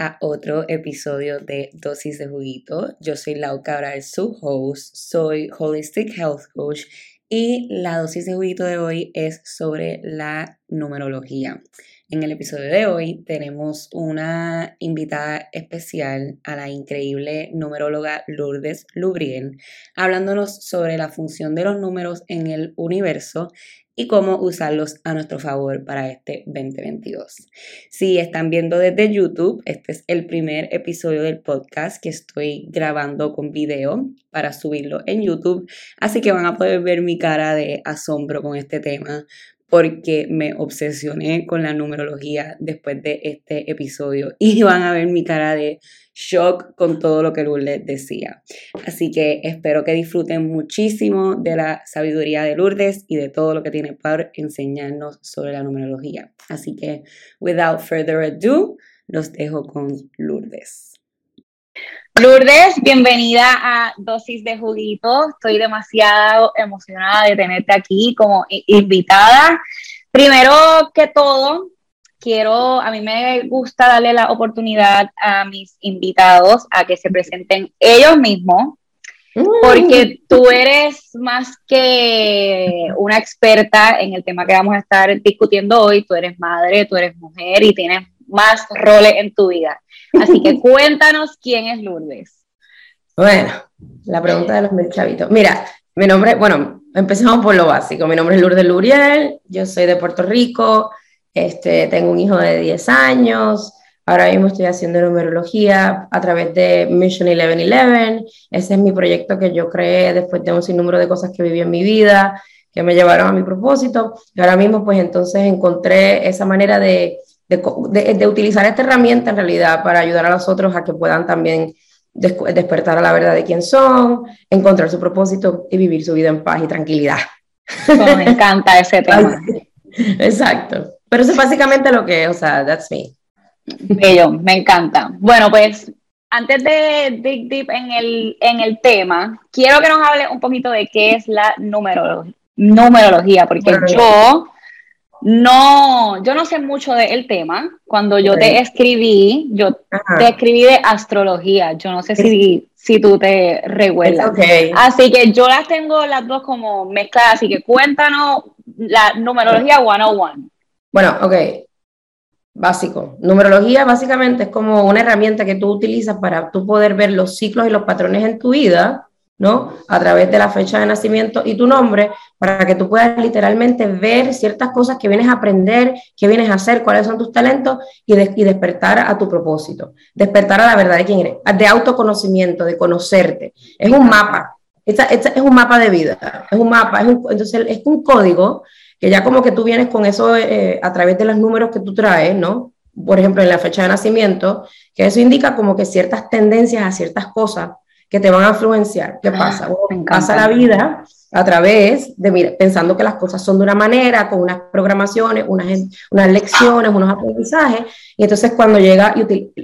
a otro episodio de Dosis de Juguito. Yo soy Lau Cabral, su host, soy Holistic Health Coach y la dosis de juguito de hoy es sobre la numerología. En el episodio de hoy tenemos una invitada especial a la increíble numeróloga Lourdes Lubrien, hablándonos sobre la función de los números en el universo y cómo usarlos a nuestro favor para este 2022. Si están viendo desde YouTube, este es el primer episodio del podcast que estoy grabando con video para subirlo en YouTube, así que van a poder ver mi cara de asombro con este tema porque me obsesioné con la numerología después de este episodio y van a ver mi cara de shock con todo lo que Lourdes decía. Así que espero que disfruten muchísimo de la sabiduría de Lourdes y de todo lo que tiene para enseñarnos sobre la numerología. Así que, without further ado, los dejo con Lourdes. Lourdes, bienvenida a Dosis de Juguito. Estoy demasiado emocionada de tenerte aquí como invitada. Primero que todo, quiero, a mí me gusta darle la oportunidad a mis invitados a que se presenten ellos mismos, porque mm. tú eres más que una experta en el tema que vamos a estar discutiendo hoy. Tú eres madre, tú eres mujer y tienes más roles en tu vida. Así que cuéntanos quién es Lourdes. Bueno, la pregunta de los mil chavitos. Mira, mi nombre, bueno, empecemos por lo básico. Mi nombre es Lourdes Luriel, yo soy de Puerto Rico, este, tengo un hijo de 10 años, ahora mismo estoy haciendo numerología a través de Mission 1111. Ese es mi proyecto que yo creé después de un sinnúmero de cosas que viví en mi vida, que me llevaron a mi propósito. Y ahora mismo, pues entonces encontré esa manera de de, utilizar esta herramienta en realidad para ayudar a los otros a que puedan también despertar a la verdad de quién son, encontrar su propósito y vivir su vida en paz y tranquilidad. me encanta ese tema. Exacto. Pero eso es básicamente lo que es, o sea, that's me. Bello, me encanta. Bueno, pues antes de dig deep en el, en el tema, quiero que nos hable un poquito de qué es la numerología, numerología porque yo no, yo no sé mucho del tema. Cuando yo te escribí, yo te escribí de astrología. Yo no sé si, si tú te recuerdas. Así que yo las tengo las dos como mezcladas. Así que cuéntanos la numerología 101. Bueno, ok. Básico. Numerología básicamente es como una herramienta que tú utilizas para tú poder ver los ciclos y los patrones en tu vida ¿no? A través de la fecha de nacimiento y tu nombre, para que tú puedas literalmente ver ciertas cosas que vienes a aprender, que vienes a hacer, cuáles son tus talentos y, despertar a tu propósito, despertar a la verdad de quién eres, de autoconocimiento, de conocerte. Es un mapa, esta, es un mapa de vida, es un mapa, es un, entonces es un código que ya como que tú vienes con eso eh, a través de los números que tú traes, ¿no? Por ejemplo, en la fecha de nacimiento, que eso indica como que ciertas tendencias a ciertas cosas que te van a influenciar. ¿Qué ah, pasa? pasa la vida a través de, mira, pensando que las cosas son de una manera, con unas programaciones, unas, unas lecciones, unos aprendizajes, y entonces cuando llega,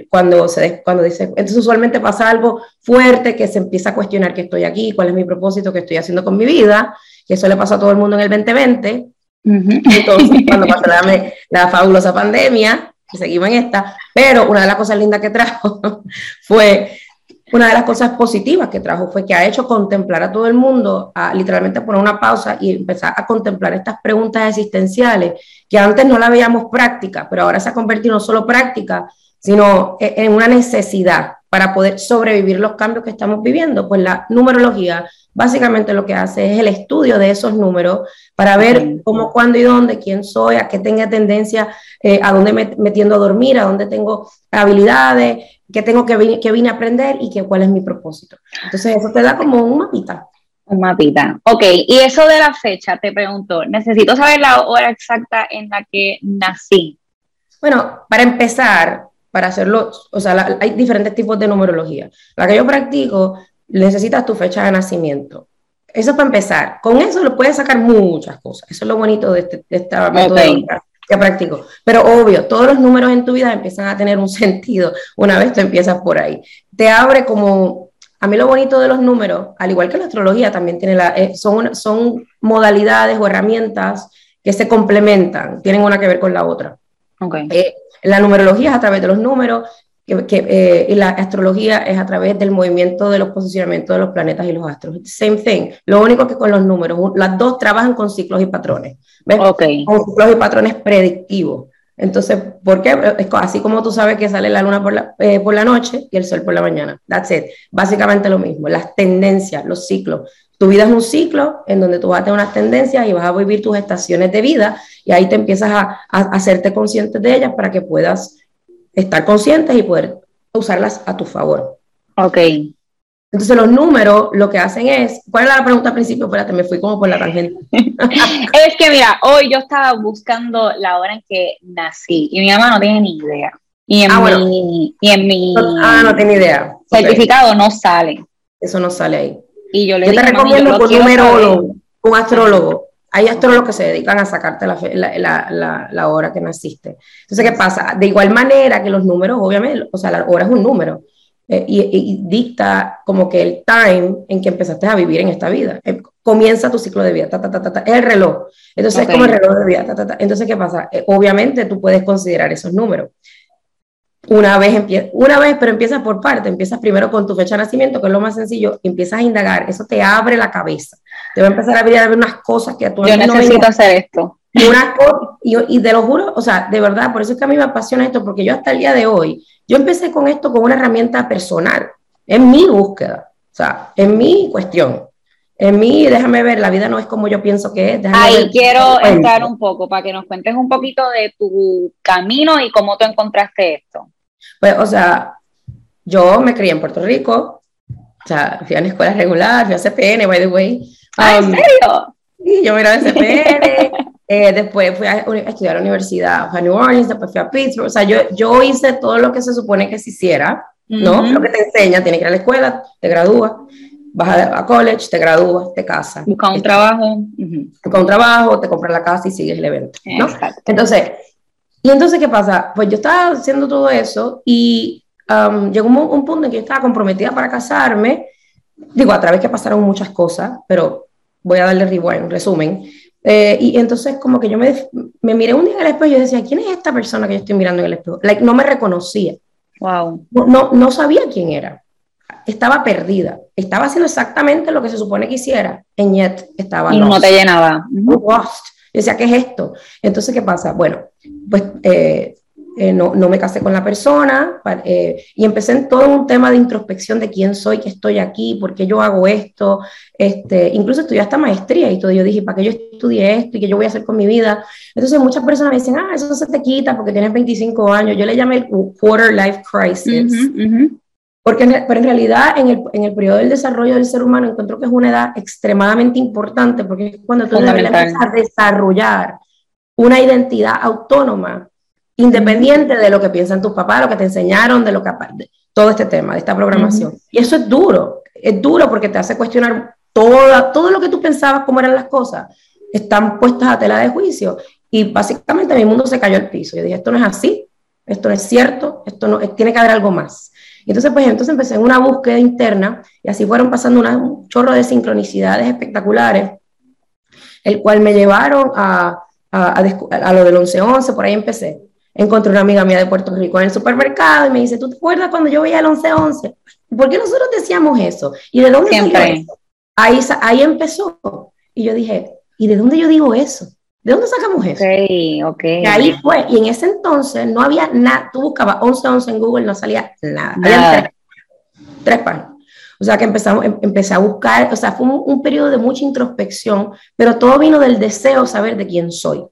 cuando, se, cuando dice, entonces usualmente pasa algo fuerte que se empieza a cuestionar qué estoy aquí, cuál es mi propósito, qué estoy haciendo con mi vida, y eso le pasó a todo el mundo en el 2020, entonces cuando pasó la, la fabulosa pandemia, que seguimos en esta, pero una de las cosas lindas que trajo fue una de las cosas positivas que trajo fue que ha hecho contemplar a todo el mundo, a literalmente poner una pausa y empezar a contemplar estas preguntas existenciales que antes no la veíamos práctica, pero ahora se ha convertido no solo práctica, sino e-, en una necesidad para poder sobrevivir los cambios que estamos viviendo. Pues la numerología básicamente lo que hace es el estudio de esos números para ver cómo, cuándo y dónde, quién soy, a qué tenga tendencia, eh, a dónde me, me, tiendo a dormir, a dónde tengo habilidades, qué tengo que, que vine a aprender y que, cuál es mi propósito. Entonces, eso te da como un mapita. Un mapita. Ok, y eso de la fecha, te pregunto, necesito saber la hora exacta en la que nací. Bueno, para empezar, para hacerlo, o sea, hay diferentes tipos de numerología. La que yo practico, necesitas tu fecha de nacimiento. Eso para empezar. Con eso lo puedes sacar muchas cosas. Eso es lo bonito de, este, de esta metodología que practico. Pero obvio, todos los números en tu vida empiezan a tener un sentido una vez tú empiezas por ahí. Te abre como, a mí lo bonito de los números, al igual que la astrología, también tiene la, eh, son, son modalidades o herramientas que se complementan, tienen una que ver con la otra. Okay. Eh, la numerología es a través de los números, que, eh, y la astrología es a través del movimiento de los posicionamientos de los planetas y los astros. Same thing. Lo único que con los números, las dos trabajan con ciclos y patrones. ¿ves? Okay. Con ciclos y patrones predictivos. Entonces, ¿por qué? Así como tú sabes que sale la luna por la, eh, por la noche y el sol por la mañana. That's it. Básicamente lo mismo. Las tendencias, los ciclos. Tu vida es un ciclo en donde tú vas a tener unas tendencias y vas a vivir tus estaciones de vida y ahí te empiezas a, a hacerte consciente de ellas para que puedas estar conscientes y poder usarlas a tu favor. Ok. Entonces los números lo que hacen es, ¿cuál era la pregunta al principio? Espérate, me fui como por la tangente. es que mira, hoy yo estaba buscando la hora en que nací y mi mamá no tiene ni idea. Y en, ah, mi, y en mi ah, no tiene idea. certificado no sale. Eso no sale ahí. Y yo le yo te recomiendo un numerólogo, un astrólogo. Hay astrólogos que se dedican a sacarte la, la, la, la, hora que naciste. Entonces, ¿qué pasa? De igual manera que los números, obviamente, o sea, la hora es un número. Eh, y, dicta como que el time en que empezaste a vivir en esta vida. Eh, comienza tu ciclo de vida, ta, ta, ta, ta, es el reloj. Entonces es como el reloj de vida. Ta, ta, ta. Entonces, ¿qué pasa? Eh, obviamente tú puedes considerar esos números. Una vez, una vez, pero empiezas por parte, empiezas primero con tu fecha de nacimiento, que es lo más sencillo, empiezas a indagar, eso te abre la cabeza, te va a empezar a abrir a ver unas cosas que a tu Yo necesito hacer esto. Y, una, y, y te lo juro, o sea, de verdad, por eso es que a mí me apasiona esto, porque yo hasta el día de hoy, yo empecé con esto con una herramienta personal, en mi búsqueda, o sea, en mi cuestión. En mí, déjame ver, la vida no es como yo pienso que es. Ahí quiero entrar un poco para que nos cuentes un poquito de tu camino y cómo tú encontraste esto. Pues, o sea, yo me crié en Puerto Rico, o sea, fui a una escuela regular, fui a CPN, by the way. ¿Ah, ¿En um, serio? Sí, yo me gradué en CPN. Eh, después fui a, estudiar a la universidad a New Orleans, después fui a Pittsburgh. O sea, yo, yo hice todo lo que se supone que se hiciera, ¿no? Lo que te enseña, tienes que ir a la escuela, te gradúas, vas a, college, te gradúas, te casas. Busca un trabajo. Busca un trabajo, te compras la casa y sigues el evento, ¿no? Entonces, ¿y entonces qué pasa? Pues yo estaba haciendo todo eso y um, llegó un, un, punto en que yo estaba comprometida para casarme. Digo, a través que pasaron muchas cosas, pero voy a darle rewind, resumen. Eh, y entonces como que yo me, me miré un día en el espejo y yo decía, ¿quién es esta persona que yo estoy mirando en el espejo? Like, no me reconocía. Wow. No, no sabía quién era. Estaba perdida. Estaba haciendo exactamente lo que se supone que hiciera. En yet estaba Y no te llenaba. Lost. Yo decía, ¿qué es esto? Entonces, ¿qué pasa? Bueno, pues eh, eh, no, no, me casé con la persona eh, y empecé en todo un tema de introspección de quién soy, que estoy aquí, por qué yo hago esto, este, incluso estudié hasta maestría y todo, yo dije, ¿para qué yo estudié esto y qué yo voy a hacer con mi vida? Entonces muchas personas me dicen, ah, eso se te quita porque tienes 25 años, yo le llamé el quarter life crisis. Porque pero en realidad en el, en el periodo del desarrollo del ser humano encuentro que es una edad extremadamente importante porque es cuando tú empiezas a desarrollar una identidad autónoma independiente de lo que piensan tus papás, lo que te enseñaron, de lo que todo este tema, de esta programación. Y eso es duro, es duro porque te hace cuestionar toda, todo lo que tú pensabas, cómo eran las cosas, están puestas a tela de juicio. Y básicamente mi mundo se cayó al piso. Yo dije, esto no es así, esto no es cierto, esto no, tiene que haber algo más. Y entonces, pues entonces empecé en una búsqueda interna y así fueron pasando un chorro de sincronicidades espectaculares, el cual me llevaron a, a, a, a lo del 11-11, por ahí empecé encontré una amiga mía de Puerto Rico en el supermercado y me dice, ¿tú te acuerdas cuando yo veía el 11-11? ¿Por qué nosotros decíamos eso? ¿Y de dónde Siempre. salió eso? Ahí, ahí empezó. Y yo dije, ¿y de dónde yo digo eso? ¿De dónde sacamos eso? Sí, ok. Y ahí fue. Y en ese entonces no había nada. Tú buscabas 11-11 en Google, no salía nada. Había tres, tres páginas. O sea que empezamos, em, empecé a buscar, o sea, fue un, un, periodo de mucha introspección, pero todo vino del deseo de saber de quién soy.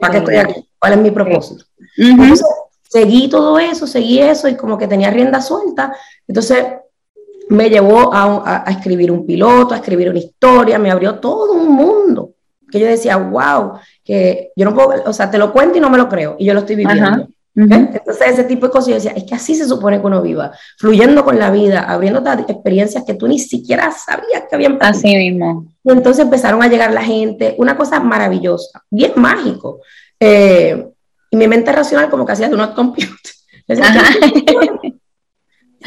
¿Para qué estoy aquí? ¿Cuál es mi propósito? Entonces, seguí todo eso, seguí eso y como que tenía rienda suelta. Entonces, me llevó a, a, escribir un piloto, a escribir una historia, me abrió todo un mundo que yo decía, wow, que yo no puedo, o sea, te lo cuento y no me lo creo, y yo lo estoy viviendo. Entonces, ese tipo de cosas, yo decía, es que así se supone que uno viva, fluyendo con la vida, abriendo experiencias que tú ni siquiera sabías que habían pasado. Así mismo. Y entonces empezaron a llegar la gente, una cosa maravillosa, bien mágico. Eh, y mi mente racional como que hacía do not compute.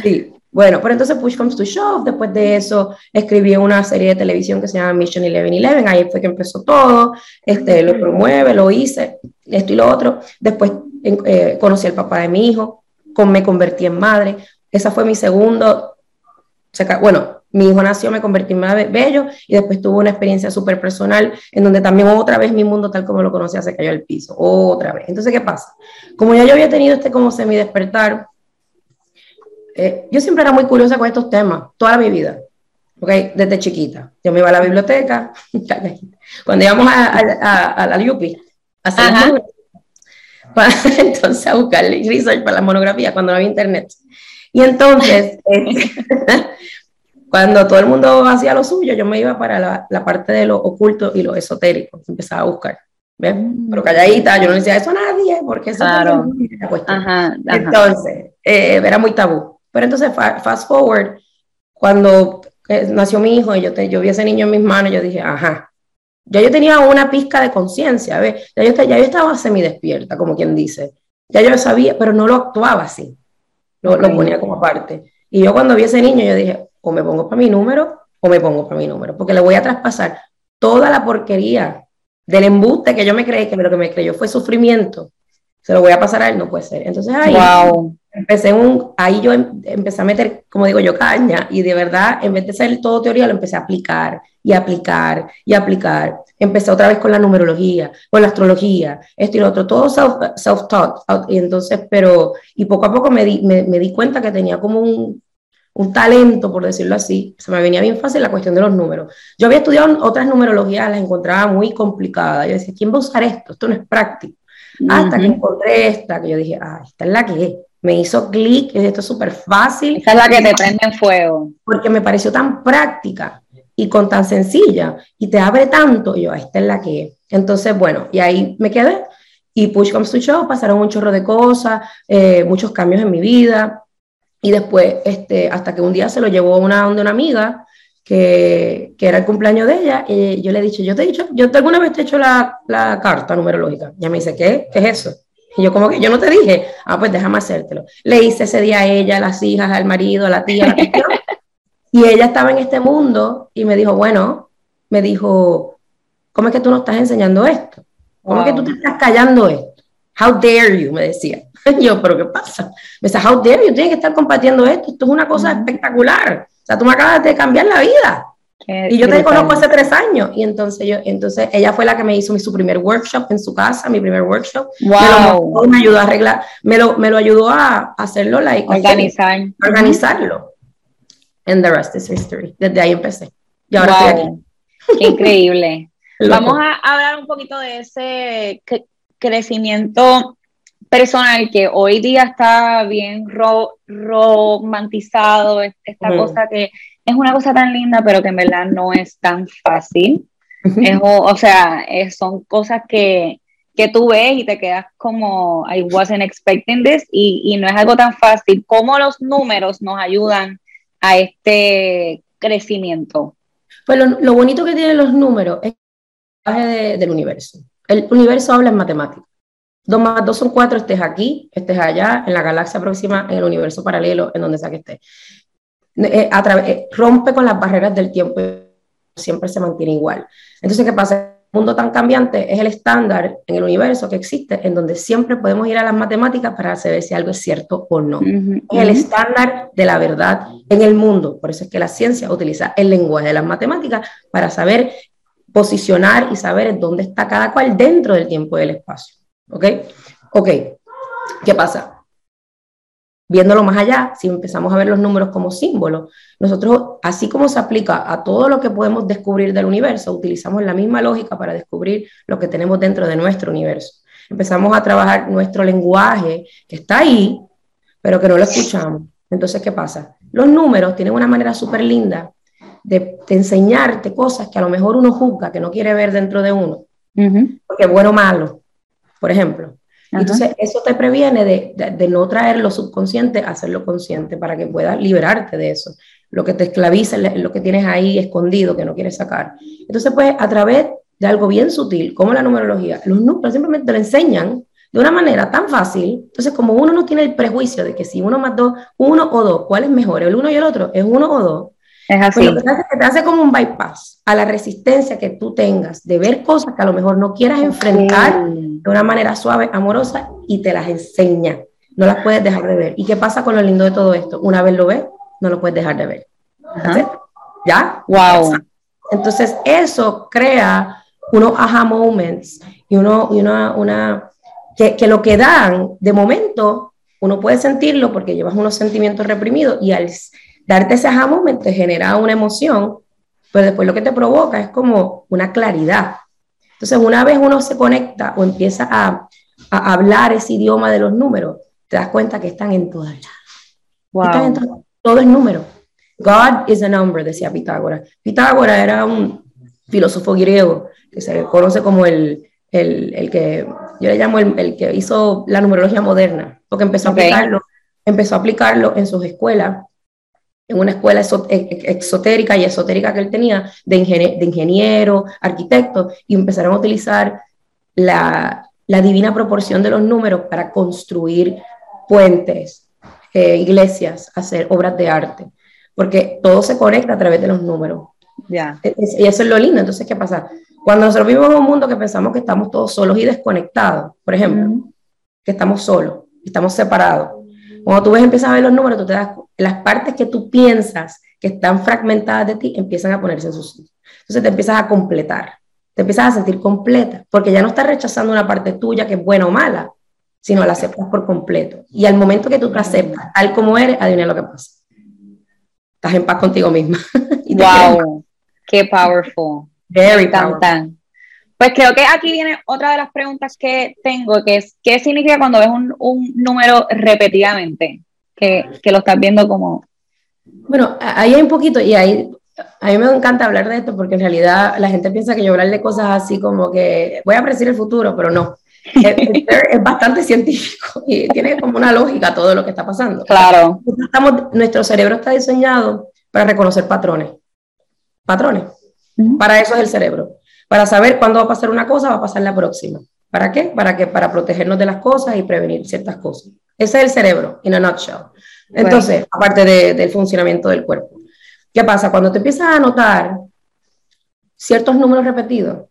sí, bueno, pero entonces push comes to shove, después de eso escribí una serie de televisión que se llama Mission 1111, ahí fue que empezó todo, este, lo promueve, lo hice, esto y lo otro. Después eh, conocí al papá de mi hijo, con, me convertí en madre. Esa fue mi segundo, bueno, mi hijo nació, me convertí en madre bello y después tuve una experiencia súper personal en donde también otra vez mi mundo tal como lo conocía se cayó al piso, otra vez. Entonces, ¿qué pasa? Como ya yo había tenido este como semi despertar, eh, yo siempre era muy curiosa con estos temas, toda mi vida, ¿ok? Desde chiquita. Yo me iba a la biblioteca, cuando íbamos a, a, a, la Yupi, a hacer entonces a buscar research para la monografía cuando no había internet. Y entonces, este, cuando todo el mundo hacía lo suyo, yo me iba para la, la, parte de lo oculto y lo esotérico, empezaba a buscar. ¿ves? Mm. Pero calladita, yo no decía eso a nadie, porque eso claro. ajá, ajá. Entonces, eh, era muy tabú. Pero entonces, fast forward, cuando eh, nació mi hijo y yo, te, yo vi ese niño en mis manos, yo dije, ajá, ya yo tenía una pizca de conciencia, ya yo, ya yo estaba semidespierta, como quien dice. Ya yo lo sabía, pero no lo actuaba así. Lo, lo ponía como parte. Y yo cuando vi ese niño, yo dije, o me pongo para mi número, o me pongo para mi número, porque le voy a traspasar toda la porquería del embuste que yo me creí, que lo que me creyó fue sufrimiento, se lo voy a pasar a él, no puede ser. Entonces ahí wow. Empecé un, ahí yo em, empecé a meter, como digo yo, caña, y de verdad, en vez de ser todo teoría, lo empecé a aplicar y aplicar y aplicar. Empecé otra vez con la numerología, con la astrología, esto y lo otro, todo self-taught. y entonces, pero, y poco a poco me di, me, me di cuenta que tenía como un, un talento, por decirlo así, se me venía bien fácil la cuestión de los números. Yo había estudiado otras numerologías, las encontraba muy complicadas. Yo decía, ¿quién va a usar esto? Esto no es práctico. Hasta que encontré esta, que yo dije, ah, esta es la que es. Me hizo clic, esto es súper fácil. Esta es la que te prende en fuego. Porque me pareció tan práctica y con tan sencilla y te abre tanto, y yo, esta es la que es. Entonces, bueno, y ahí me quedé. Y push comes to show, pasaron un chorro de cosas, eh, muchos cambios en mi vida. Y después, este, hasta que un día se lo llevó una, una amiga, que, que, era el cumpleaños de ella, y yo le he dicho, yo te he dicho, yo alguna vez te he hecho la, la carta numerológica. Y ella me dice, ¿qué? ¿Qué es eso? Y yo como que yo no te dije, ah, pues déjame hacértelo. Le hice ese día a ella, a las hijas, al marido, a la tía, a la tía. Y ella estaba en este mundo y me dijo, bueno, me dijo, ¿cómo es que tú no estás enseñando esto? ¿Cómo es que tú te estás callando esto? How dare you, me decía. yo, ¿pero qué pasa? Me decía, how dare you, tienes que estar compartiendo esto, esto es una cosa espectacular. O sea, tú me acabas de cambiar la vida. Y yo te conozco hace tres años. Y entonces, yo, entonces ella fue la que me hizo mi, su primer workshop en su casa, mi primer workshop. Wow. Me, ayudó a arreglar, me lo, me lo ayudó a hacerlo, like, Organizar. organizarlo and the rest is history. Desde ahí empecé. Y ahora estoy aquí. Qué increíble. Vamos a hablar un poquito de ese crecimiento personal que hoy día está bien romantizado, esta cosa que es una cosa tan linda, pero que en verdad no es tan fácil. o, sea, son cosas que, que, tú ves y te quedas como, I wasn't expecting this, y, y no es algo tan fácil. ¿Cómo los números nos ayudan a este crecimiento? Pues lo, bonito que tienen los números es el del universo. El universo habla en matemáticas. Dos más dos son cuatro, estés aquí, estés allá, en la galaxia próxima, en el universo paralelo, en donde sea que estés. Eh, eh, rompe con las barreras del tiempo, siempre se mantiene igual. Entonces, ¿qué pasa? mundo tan cambiante es el estándar en el universo que existe, en donde siempre podemos ir a las matemáticas para saber si algo es cierto o no. Es el estándar de la verdad en el mundo. Por eso es que la ciencia utiliza el lenguaje de las matemáticas para saber posicionar y saber dónde está cada cual dentro del tiempo y del espacio. ¿Ok? Ok. ¿Qué pasa? Viéndolo más allá, si empezamos a ver los números como símbolos, nosotros, así como se aplica a todo lo que podemos descubrir del universo, utilizamos la misma lógica para descubrir lo que tenemos dentro de nuestro universo. Empezamos a trabajar nuestro lenguaje, que está ahí, pero que no lo escuchamos. Entonces, ¿qué pasa? Los números tienen una manera súper linda de, enseñarte cosas que a lo mejor uno juzga, que no quiere ver dentro de uno, porque bueno o malo, por ejemplo. Entonces, eso te previene de, no traer lo subconsciente a hacerlo consciente para que puedas liberarte de eso. Lo que te esclaviza, lo que tienes ahí escondido que no quieres sacar. Entonces, pues, a través de algo bien sutil, como la numerología, los números simplemente te lo enseñan de una manera tan fácil. Entonces, como uno no tiene el prejuicio de que si uno más dos, uno o dos, ¿cuál es mejor? ¿El uno y el otro? ¿Es uno o dos? Es así. Pues lo que te hace, que te hace como un bypass a la resistencia que tú tengas de ver cosas que a lo mejor no quieras enfrentar de una manera suave, amorosa y te las enseña. No las puedes dejar de ver. ¿Y qué pasa con lo lindo de todo esto? Una vez lo ves, no lo puedes dejar de ver. ¿Ya? Wow. Entonces, eso crea unos aha moments y, uno, y una, una que, que, lo que dan, de momento, uno puede sentirlo porque llevas unos sentimientos reprimidos y al darte ese aha moment te genera una emoción, pero después lo que te provoca es como una claridad. Entonces, una vez uno se conecta o empieza a, a hablar ese idioma de los números, te das cuenta que están en todas lados. Wow. Están en todo, todo es número. God is a number, decía Pitágoras. Pitágoras era un filósofo griego que se conoce como el, el, el que, yo le llamo el, el, que hizo la numerología moderna, porque empezó okay. a aplicarlo, empezó a aplicarlo en sus escuelas, en una escuela exotérica y esotérica que él tenía, de, ingeniero, de ingeniero arquitecto, y empezaron a utilizar la, la divina proporción de los números para construir puentes, eh, iglesias, hacer obras de arte porque todo se conecta a través de los números. Yeah. Y eso es lo lindo. Entonces, ¿qué pasa? Cuando nosotros vivimos en un mundo que pensamos que estamos todos solos y desconectados, por ejemplo, mm. que estamos solos, estamos separados. Cuando tú ves, empiezas a ver los números, tú te das, las partes que tú piensas que están fragmentadas de ti empiezan a ponerse en sus sitio. Entonces te empiezas a completar, te empiezas a sentir completa, porque ya no estás rechazando una parte tuya que es buena o mala, sino la aceptas por completo. Y al momento que tú te aceptas tal como eres, adivina lo que pasa estás en paz contigo misma. y wow, qué powerful. Very powerful. Pues creo que aquí viene otra de las preguntas que tengo, que es, ¿qué significa cuando ves un, un número repetidamente? Que, que, lo estás viendo como... Bueno, ahí hay un poquito, y ahí a mí me encanta hablar de esto porque en realidad la gente piensa que yo hablar de cosas así como que voy a predecir el futuro, pero no. es, es, bastante científico y tiene como una lógica todo lo que está pasando. Claro. Estamos, nuestro cerebro está diseñado para reconocer patrones. Patrones. Uh -huh. Para eso es el cerebro. Para saber cuándo va a pasar una cosa, va a pasar la próxima. ¿Para qué? Para que para protegernos de las cosas y prevenir ciertas cosas. Ese es el cerebro, in a nutshell. Entonces, bueno. aparte de, del funcionamiento del cuerpo. ¿Qué pasa? Cuando te empiezas a notar ciertos números repetidos,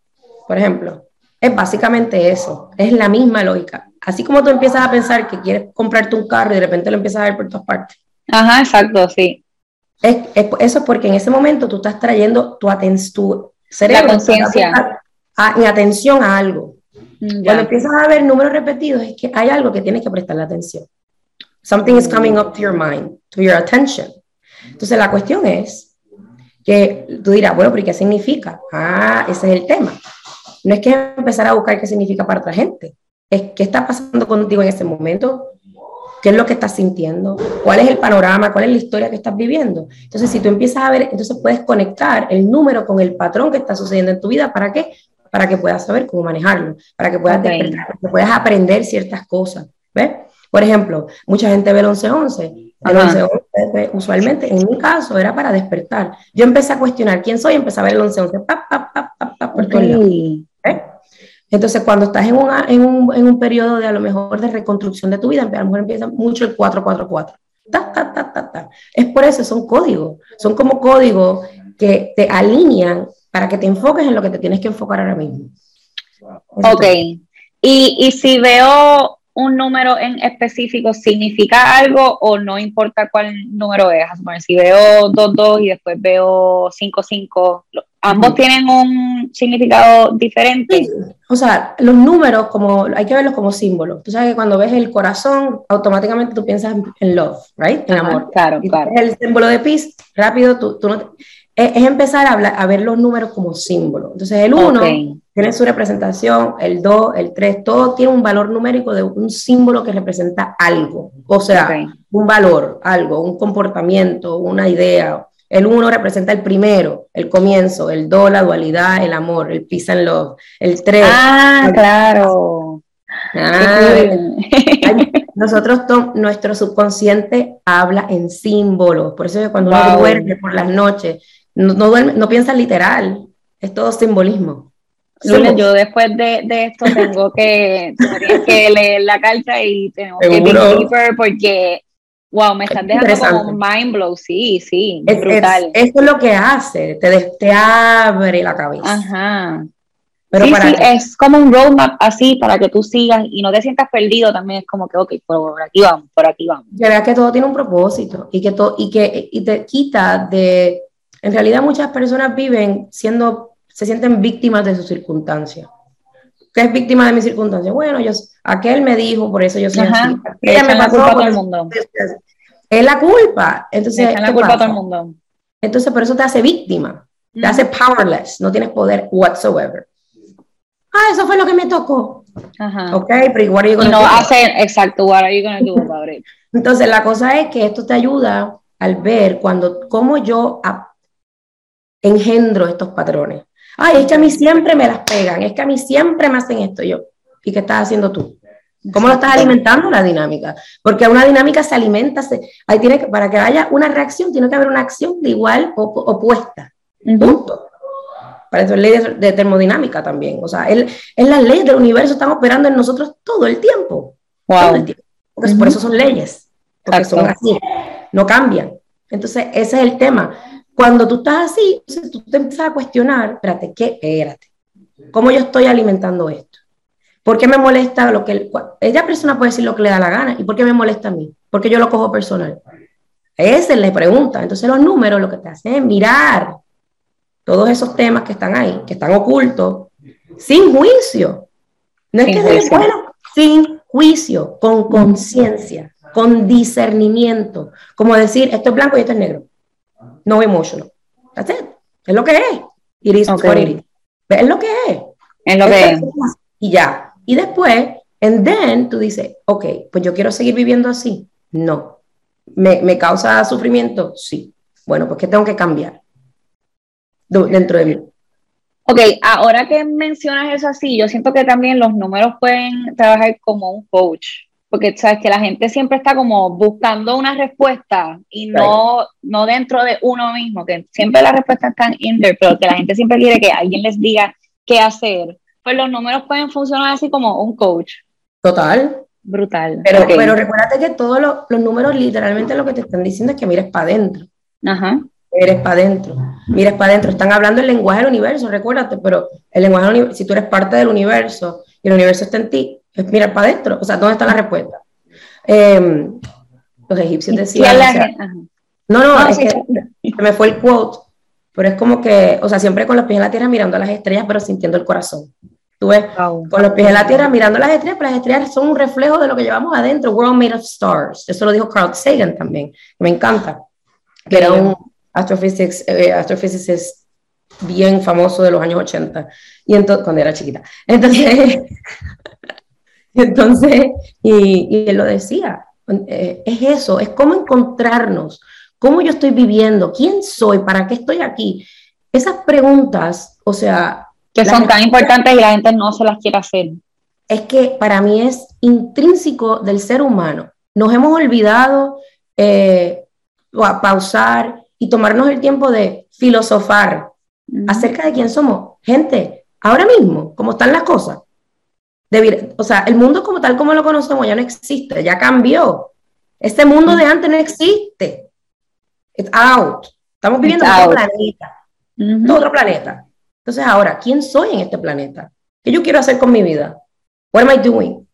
por ejemplo, es básicamente eso, es la misma lógica. Así como tú empiezas a pensar que quieres comprarte un carro y de repente lo empiezas a ver por todas partes. Ajá, exacto, sí. Es, es, eso es porque en ese momento tú estás trayendo tu, aten tu cerebro la conciencia en atención a algo. Ya. Cuando empiezas a ver números repetidos es que hay algo que tienes que prestarle atención. Something is coming up to your mind, to your attention. Entonces la cuestión es que tú dirás, bueno, pero ¿qué significa? Ah, ese es el tema. No es que empezar a buscar qué significa para otra gente, es qué está pasando contigo en ese momento, qué es lo que estás sintiendo, cuál es el panorama, cuál es la historia que estás viviendo. Entonces, si tú empiezas a ver, entonces puedes conectar el número con el patrón que está sucediendo en tu vida. ¿Para qué? Para que puedas saber cómo manejarlo, para que puedas, okay. para que puedas aprender ciertas cosas. ¿Ves? Por ejemplo, mucha gente ve el 11-11. El 11-11, usualmente, en mi caso, era para despertar. Yo empecé a cuestionar quién soy, empecé a ver el 11-11, Entonces, cuando estás en, una, en, un, en un periodo de a lo mejor de reconstrucción de tu vida, a lo mejor empieza mucho el 444. Ta, ta, ta, ta, ta. Es por eso, son códigos. Son como códigos que te alinean para que te enfoques en lo que te tienes que enfocar ahora mismo. Eso ok. Y, y si veo un número en específico significa algo o no importa cuál número es. Si veo 2-2 y después veo 5-5, ambos uh -huh. tienen un significado diferente. Sí. O sea, los números como hay que verlos como símbolos. Tú sabes que cuando ves el corazón, automáticamente tú piensas en love, right? En Ajá, amor. Claro, y claro. El símbolo de peace, rápido, tú, tú no te, es, es, empezar a, hablar, a ver los números como símbolos. Entonces, el 1 okay. tiene su representación, el 2, el 3, todo tiene un valor numérico de un símbolo que representa algo. O sea, okay. un valor, algo, un comportamiento, una idea. El 1 representa el primero, el comienzo, el 2, la dualidad, el amor, el peace and love. El 3. Ah, el... claro. Ah, nosotros, nuestro subconsciente habla en símbolos. Por eso que cuando wow. uno duerme por las noches, no, no, duerme, no piensa literal, es todo simbolismo. Lourdes, yo después de, de esto tengo que, que leer la carta y tenemos Seguro. que ir deeper porque Wow, me estás dejando como mind blow, sí, sí, es, brutal. eso es lo que hace, te, te abre la cabeza. Ajá. Pero sí, sí, es como un roadmap así para que tú sigas y no te sientas perdido también. Es como que, ok, por aquí vamos, por aquí vamos. Que veas que todo tiene un propósito y que, todo, y que y te quita de. En realidad, muchas personas viven siendo, se sienten víctimas de sus circunstancias. ¿Qué es víctima de mis circunstancias? Bueno, yo, aquel me dijo, por eso yo soy así. Ella me pasó, la culpa a todo el mundo. Es la culpa. Entonces, es la culpa a todo el mundo. Entonces, por eso te hace víctima. Te hace powerless. No tienes poder whatsoever ah, eso fue lo que me tocó. Ajá. Ok, pero igual y no hace, exacto, what are you gonna do about it? Entonces, la cosa es que esto te ayuda al ver cuando, cómo yo engendro estos patrones. Ay, es que a mí siempre me las pegan, es que a mí siempre me hacen esto. yo, ¿y qué estás haciendo tú? ¿Cómo lo estás alimentando la dinámica? Porque una dinámica se alimenta, se, ahí tiene que, para que haya una reacción, tiene que haber una acción de igual o opuesta. Punto. Para eso es ley de, termodinámica también. O sea, es las leyes del universo están operando en nosotros todo el tiempo. Todo el tiempo. Porque Por eso son leyes. Porque son así. No cambian. Entonces, ese es el tema. Cuando tú estás así, tú te empiezas a cuestionar, espérate, ¿qué? Espérate. ¿Cómo yo estoy alimentando esto? ¿Por qué me molesta lo que... ella persona puede decir lo que le da la gana. ¿Y por qué me molesta a mí? Porque yo lo cojo personal. Esa es la pregunta. Entonces los números lo que te hacen es mirar todos esos temas que están ahí, que están ocultos, sin juicio. No es que sea bueno, sin juicio, con conciencia, con discernimiento. Como decir, esto es blanco y esto es negro. No emotional. That's it. Es lo que es. Iris okay. Es lo que es. Es lo que es. Y ya. Y después, and then tú dices, ok, pues yo quiero seguir viviendo así. No. ¿Me, me causa sufrimiento? Sí. Bueno, pues ¿qué tengo que cambiar? dentro de mí. Ok, ahora que mencionas eso así, yo siento que también los números pueden trabajar como un coach, porque sabes que la gente siempre está como buscando una respuesta y no, no dentro de uno mismo, que siempre las respuestas están in there, pero que la gente siempre quiere que alguien les diga qué hacer. Pues los números pueden funcionar así como un coach. Total. Brutal. Pero, pero recuérdate que todos los números literalmente lo que te están diciendo es que mires para adentro. Ajá eres para adentro, mires para adentro. Están hablando el lenguaje del universo, recuérdate, pero el lenguaje del universo, si tú eres parte del universo y el universo está en ti, es mirar para adentro. O sea, ¿dónde está la respuesta? Em, los egipcios decían. no, no, es que se me fue el quote, pero es como que, o sea, siempre con los pies en la tierra mirando a las estrellas, pero sintiendo el corazón. Tú ves, con los pies en la tierra mirando las estrellas, pero las estrellas son un reflejo de lo que llevamos adentro. World made of stars. Eso lo dijo Carl Sagan también, me encanta. Que era un, astrophysics, eh, astrophysicist bien famoso de los años 80, y entonces, cuando era chiquita. Entonces, entonces y, él lo decía, eh, es eso, es cómo encontrarnos, cómo yo estoy viviendo, quién soy, para qué estoy aquí. Esas preguntas, o sea... Que son tan importantes y la gente no se las quiere hacer. Es que para mí es intrínseco del ser humano. Nos hemos olvidado eh, pausar y tomarnos el tiempo de filosofar acerca de quién somos. Gente, ahora mismo, ¿cómo están las cosas, o sea, el mundo como tal como lo conocemos ya no existe, ya cambió. Este mundo de antes no existe. It's out. Estamos viviendo en otro planeta. Otro planeta. Entonces, ahora, ¿quién soy en este planeta? ¿Qué yo quiero hacer con mi vida? What am I doing?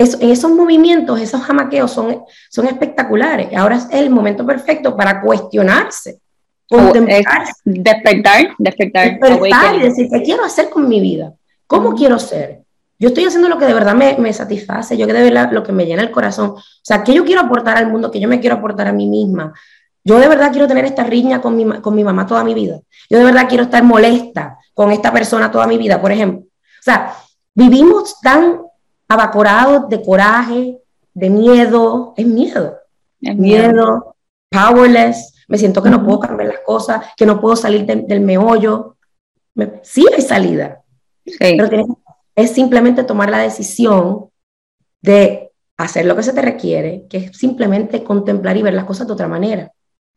en esos movimientos, esos jamaqueos son, son espectaculares. Ahora es el momento perfecto para cuestionarse, contemplar, despertar, despertar, despertar y decir, ¿qué quiero hacer con mi vida? ¿Cómo quiero ser? Yo estoy haciendo lo que de verdad me, me satisface, yo que de verdad lo que me llena el corazón. O sea, ¿qué yo quiero aportar al mundo? que yo me quiero aportar a mí misma? Yo de verdad quiero tener esta riña con mi, con mi mamá toda mi vida. Yo de verdad quiero estar molesta con esta persona toda mi vida, por ejemplo. O sea, vivimos tan abacorados de coraje, de miedo, es miedo. miedo. powerless, me siento que no puedo cambiar las cosas, que no puedo salir del meollo. sí hay salida, pero es simplemente tomar la decisión de hacer lo que se te requiere, que es simplemente contemplar y ver las cosas de otra manera.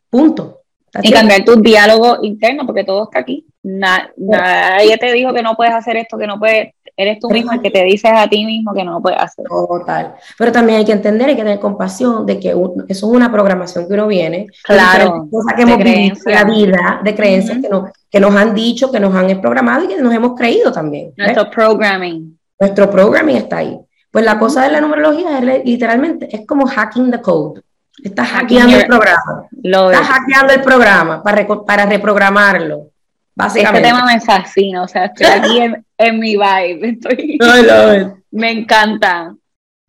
Punto. y cambiar tu diálogo interno, porque todo está aquí. nadie te dijo que no puedes hacer esto, que no puedes, eres tú mismo el que te dices a ti mismo que no puedes hacer. Total. Pero también hay que entender, hay que tener compasión de que eso es una programación que uno viene. Claro. Cosas que hemos vivido en la vida, de creencias que, nos, que nos han dicho, que nos han programado y que nos hemos creído también. Nuestro programming. Nuestro programming está ahí. Pues la cosa de la numerología es literalmente, es como hacking the code. Estás hackeando el programa. Estás hackeando el programa para, para reprogramarlo. Básicamente. Este tema me fascina, o sea, estoy aquí en, mi vibe. Estoy, me encanta.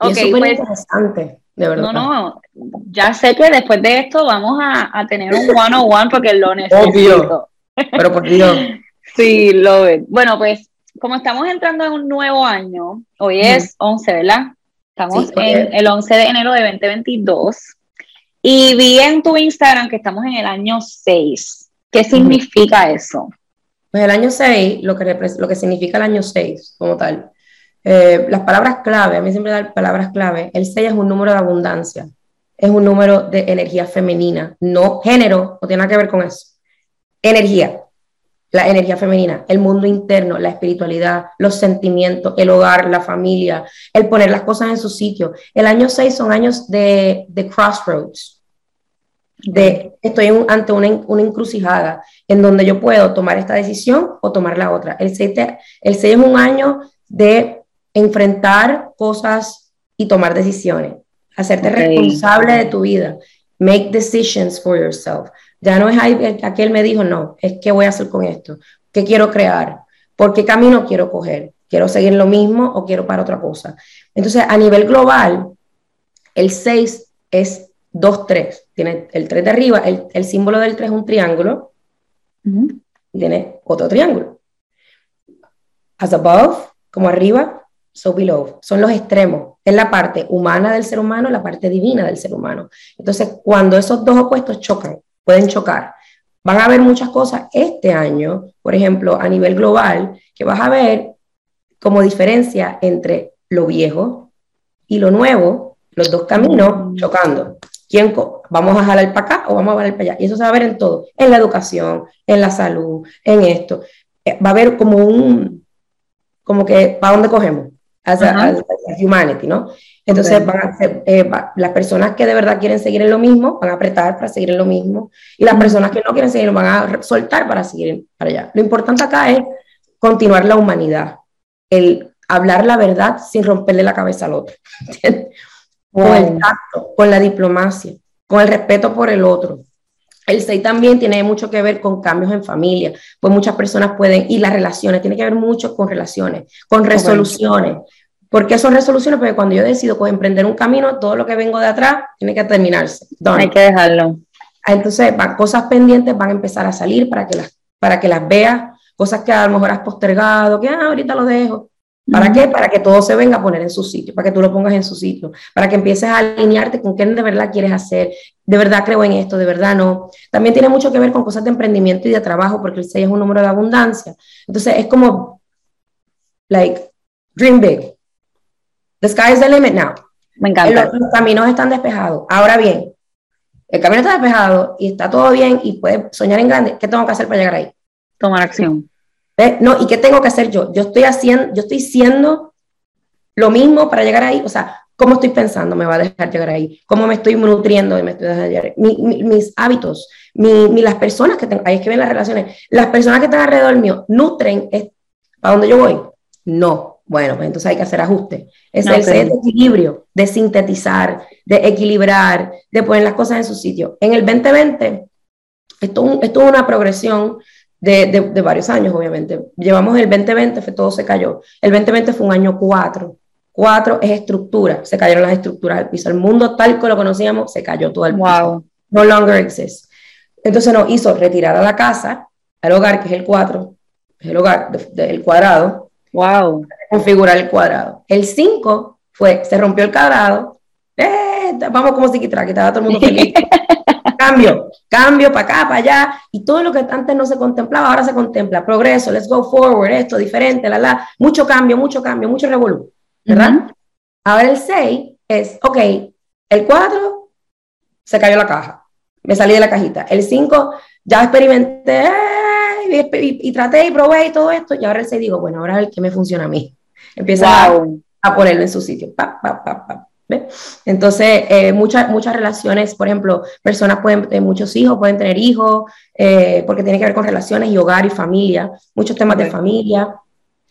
es súper pues, interesante, de verdad. No, no, ya sé que después de esto vamos a, a tener un one-on-one porque lo necesito. Obvio, pero por Dios. sí, lo Bueno, pues como estamos entrando en un nuevo año, hoy es 11, ¿verdad? Estamos en el 11 de enero de 2022 y vi en tu Instagram que estamos en el año 6. ¿Qué significa eso? Pues el año 6, lo que, lo que significa el año 6 como tal. Eh, las palabras clave, a mí siempre dan palabras clave. El 6 es un número de abundancia, es un número de energía femenina, no género, no tiene nada que ver con eso. Energía la energía femenina, el mundo interno, la espiritualidad, los sentimientos, el hogar, la familia, el poner las cosas en su sitio. El año 6 son años de, de crossroads, de estoy ante una, una, encrucijada en donde yo puedo tomar esta decisión o tomar la otra. El 6, el 6 es un año de enfrentar cosas y tomar decisiones, hacerte responsable de tu vida, make decisions for yourself. Ya no es aquel me dijo, no, es qué voy a hacer con esto, qué quiero crear, por qué camino quiero coger, quiero seguir lo mismo o quiero para otra cosa. Entonces, a nivel global, el 6 es 2, 3. Tiene el 3 de arriba, el, símbolo del 3 es un triángulo, y tiene otro triángulo. As above, como arriba, so below. Son los extremos. Es la parte humana del ser humano, la parte divina del ser humano. Entonces, cuando esos dos opuestos chocan, pueden chocar. Van a haber muchas cosas este año, por ejemplo, a nivel global, que vas a ver como diferencia entre lo viejo y lo nuevo, los dos caminos mm. chocando. ¿Quién vamos a jalar para acá o vamos a jalar para allá? Y eso se va a ver en todo, en la educación, en la salud, en esto. Eh, va a haber como un, como que, ¿para dónde cogemos? Hacia, humanity, ¿no? Entonces, van a ser, eh, las personas que de verdad quieren seguir en lo mismo van a apretar para seguir en lo mismo y las personas que no quieren seguir van a soltar para seguir para allá. Lo importante acá es continuar la humanidad, el hablar la verdad sin romperle la cabeza al otro, con el tacto, con la diplomacia, con el respeto por el otro. El 6 también tiene mucho que ver con cambios en familia, pues muchas personas pueden, y las relaciones, tiene que ver mucho con relaciones, con resoluciones, ¿Por qué son resoluciones? Porque cuando yo decido pues, emprender un camino, todo lo que vengo de atrás tiene que terminarse. Hay que dejarlo. Ah, entonces, cosas pendientes van a empezar a salir para que las, para que las veas, cosas que a lo mejor has postergado, que ah, ahorita lo dejo. ¿Para qué? Para que todo se venga a poner en su sitio, para que tú lo pongas en su sitio, para que empieces a alinearte con qué de verdad quieres hacer, de verdad creo en esto, de verdad no. También tiene mucho que ver con cosas de emprendimiento y de trabajo, porque el 6 es un número de abundancia. Entonces es como, like, dream big, The sky is the limit now. Me encanta. Los, caminos están despejados. Ahora bien, el camino está despejado y está todo bien y puedes soñar en grande. ¿Qué tengo que hacer para llegar ahí? Tomar acción. No, ¿y qué tengo que hacer yo? Yo estoy haciendo, yo estoy siendo lo mismo para llegar ahí. O sea, ¿cómo estoy pensando me va a dejar llegar ahí? ¿Cómo me estoy nutriendo y me estoy dejando llegar mis hábitos, mi, las personas que tengo, ahí es que ven las relaciones, las personas que están alrededor mío, ¿nutren para dónde yo voy? No. Bueno, pues entonces hay que hacer ajustes. Es el de equilibrio, de sintetizar, de equilibrar, de poner las cosas en su sitio. En el 2020, esto, esto es una progresión de, de, varios años, obviamente. Llevamos el 2020, fue, todo se cayó. El 2020 fue un año 4. 4 es estructura, se cayeron las estructuras del piso. El mundo tal como lo conocíamos se cayó todo el piso. No longer exists. Entonces nos hizo retirar a la casa, al hogar, que es el 4, es el hogar del cuadrado, Wow. Configurar el cuadrado. El 5 fue, se rompió el cuadrado. Eh, vamos como si quitara, estaba todo el mundo feliz. cambio, cambio para acá, para allá. Y todo lo que antes no se contemplaba, ahora se contempla. Progreso, let's go forward, esto, diferente, la, la. Mucho cambio, mucho cambio, mucho revolú. ¿Verdad? Ahora el 6 es, ok, el 4 se cayó la caja. Me salí de la cajita. El 5 ya experimenté, y, traté y probé y todo esto, y ahora el 6 digo, bueno, ahora el que me funciona a mí. Empieza a, ponerlo en su sitio. Entonces, eh, muchas, muchas relaciones, por ejemplo, personas pueden tener muchos hijos, pueden tener hijos, eh, porque tiene que ver con relaciones y hogar y familia, muchos temas de familia,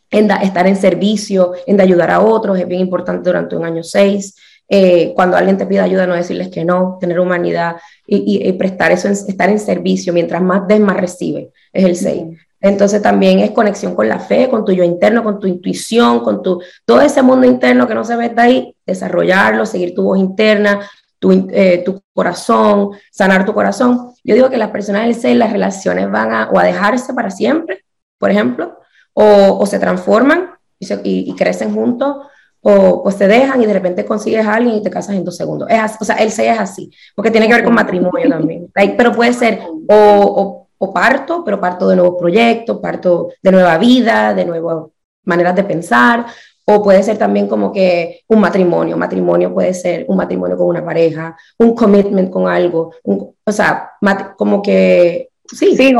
en estar en servicio, en de ayudar a otros, es bien importante durante un año 6. Eh, cuando alguien te pide ayuda, no decirles que no, tener humanidad y, prestar eso, estar en servicio, mientras más des, más recibe, es el 6. Entonces también es conexión con la fe, con tu yo interno, con tu intuición, con tu, todo ese mundo interno que no se ve de ahí, desarrollarlo, seguir tu voz interna, tu, eh, tu, corazón, sanar tu corazón. Yo digo que las personas del 6, las relaciones van a, o a dejarse para siempre, por ejemplo, o, o se transforman y, y, crecen juntos, o pues te dejan y de repente consigues a alguien y te casas en dos segundos. Es o sea, el 6 es así, porque tiene que ver con matrimonio también. pero puede ser o o parto, pero parto de nuevos proyectos, parto de nueva vida, de nuevas maneras de pensar, o puede ser también como que un matrimonio, matrimonio puede ser un matrimonio con una pareja, un commitment con algo, o sea, como que, sí. Sí,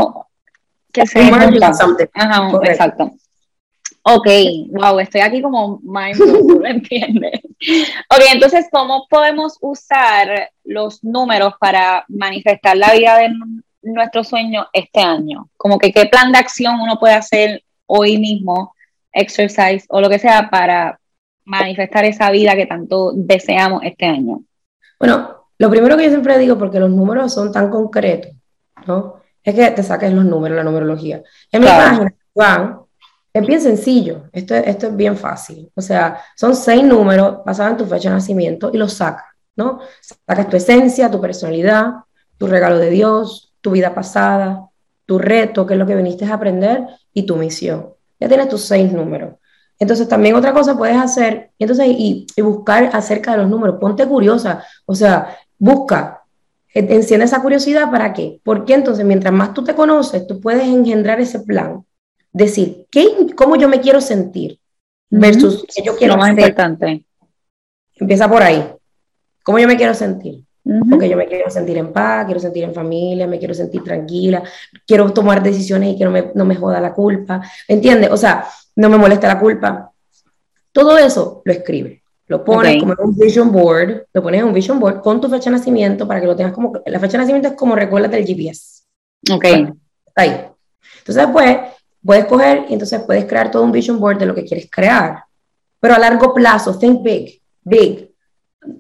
que se Ajá, exacto. Ok, wow, estoy aquí como mindful, ¿me entiendes? Ok, entonces, ¿cómo podemos usar los números para manifestar la vida de nuestro sueño este año? Como que qué plan de acción uno puede hacer hoy mismo, exercise o lo que sea, para manifestar esa vida que tanto deseamos este año. Bueno, lo primero que yo siempre digo, porque los números son tan concretos, ¿no? Es que te saques los números, la numerología. En mi página, Juan, es bien sencillo, esto, esto es bien fácil. O sea, son seis números basados en tu fecha de nacimiento y los sacas, ¿no? Sacas tu esencia, tu personalidad, tu regalo de Dios, tu vida pasada, tu reto, que es lo que viniste a aprender, y tu misión. Ya tienes tus seis números. Entonces también otra cosa puedes hacer, y entonces, y, buscar acerca de los números, ponte curiosa, o sea, busca, enciende esa curiosidad, ¿para qué? Porque entonces mientras más tú te conoces, tú puedes engendrar ese plan, decir, ¿qué, ¿cómo yo me quiero sentir? Versus qué yo quiero Lo más importante. Empieza por ahí. ¿Cómo yo me quiero sentir? Porque yo me quiero sentir en paz, quiero sentir en familia, me quiero sentir tranquila, quiero tomar decisiones y que no me, no me joda la culpa. ¿Entiendes? O sea, no me molesta la culpa. Todo eso lo escribe. Lo pones como en un vision board, lo pones en un vision board con tu fecha de nacimiento para que lo tengas como. La fecha de nacimiento es como recuerda del GPS. Ok. ahí. Entonces, después puedes coger y entonces puedes crear todo un vision board de lo que quieres crear. Pero a largo plazo, think big, big